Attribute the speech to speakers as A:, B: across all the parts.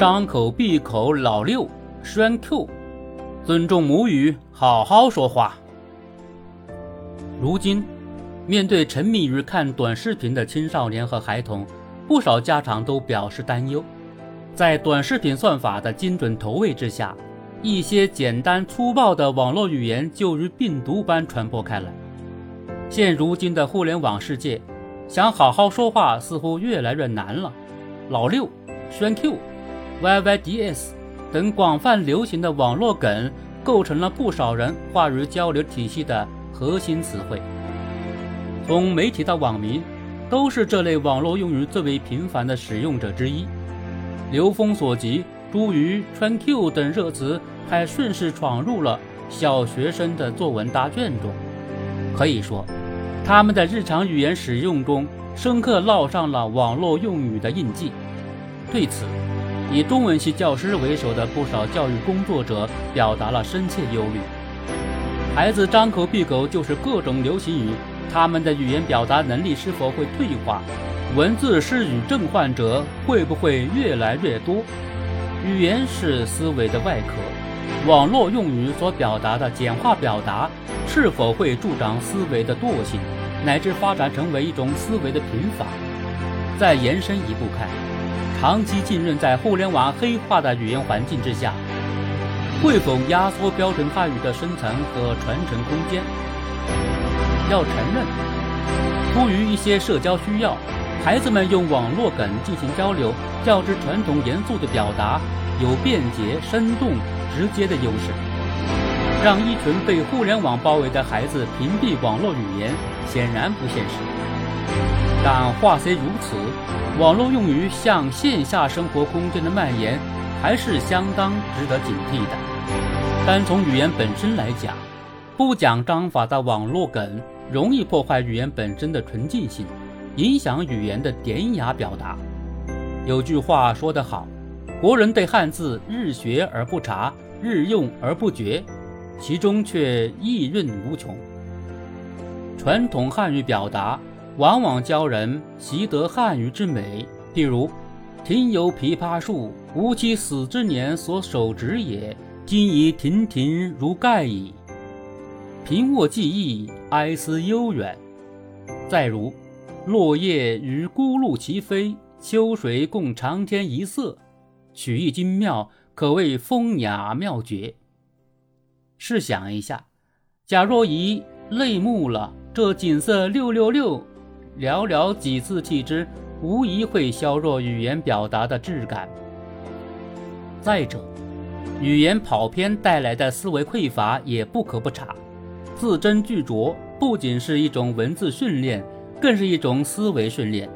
A: 张口闭口老六栓 Q，尊重母语，好好说话。如今，面对沉迷于看短视频的青少年和孩童，不少家长都表示担忧。在短视频算法的精准投喂之下，一些简单粗暴的网络语言就如病毒般传播开来。现如今的互联网世界，想好好说话似乎越来越难了。老六、栓 Q、YYDS 等广泛流行的网络梗，构成了不少人话语交流体系的核心词汇。从媒体到网民，都是这类网络用语最为频繁的使用者之一。流风所及，茱萸、川 Q 等热词还顺势闯入了小学生的作文答卷中。可以说，他们的日常语言使用中深刻烙上了网络用语的印记。对此，以中文系教师为首的不少教育工作者表达了深切忧虑。孩子张口闭口就是各种流行语，他们的语言表达能力是否会退化？文字失语症患者会不会越来越多？语言是思维的外壳，网络用语所表达的简化表达是否会助长思维的惰性，乃至发展成为一种思维的贫乏？再延伸一步看，长期浸润在互联网黑化的语言环境之下，会否压缩标准汉语的生存和传承空间？要承认，出于一些社交需要。孩子们用网络梗进行交流，较之传统严肃的表达，有便捷、生动、直接的优势。让一群被互联网包围的孩子屏蔽网络语言，显然不现实。但话虽如此，网络用于向线下生活空间的蔓延，还是相当值得警惕的。单从语言本身来讲，不讲章法的网络梗，容易破坏语言本身的纯净性。影响语言的典雅表达。有句话说得好：“国人对汉字日学而不察，日用而不觉，其中却意蕴无穷。”传统汉语表达往往教人习得汉语之美，譬如“庭有枇杷树，吾妻死之年所手植也，今已亭亭如盖矣。”平卧记忆，哀思悠远。再如。落叶与孤鹭齐飞，秋水共长天一色，曲意精妙，可谓风雅妙绝。试想一下，假若以泪目了，这景色六六六，寥寥几字弃之，无疑会削弱语言表达的质感。再者，语言跑偏带来的思维匮乏也不可不察。字斟句酌不仅是一种文字训练。更是一种思维训练。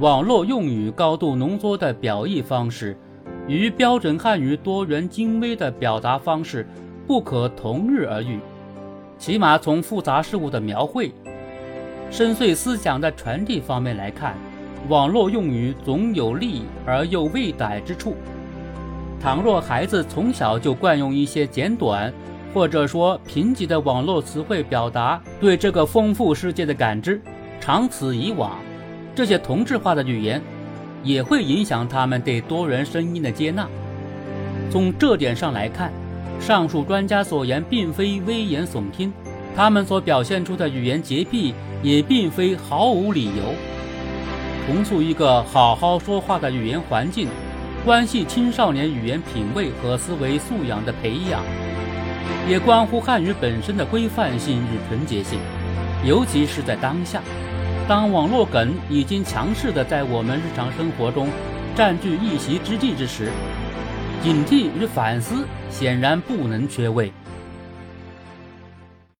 A: 网络用语高度浓缩的表意方式，与标准汉语多元精微的表达方式不可同日而语。起码从复杂事物的描绘、深邃思想的传递方面来看，网络用语总有利而又未逮之处。倘若孩子从小就惯用一些简短或者说贫瘠的网络词汇表达对这个丰富世界的感知，长此以往，这些同质化的语言也会影响他们对多元声音的接纳。从这点上来看，上述专家所言并非危言耸听，他们所表现出的语言洁癖也并非毫无理由。重塑一个好好说话的语言环境，关系青少年语言品味和思维素养的培养，也关乎汉语本身的规范性与纯洁性，尤其是在当下。当网络梗已经强势地在我们日常生活中占据一席之地之时，警惕与反思显然不能缺位。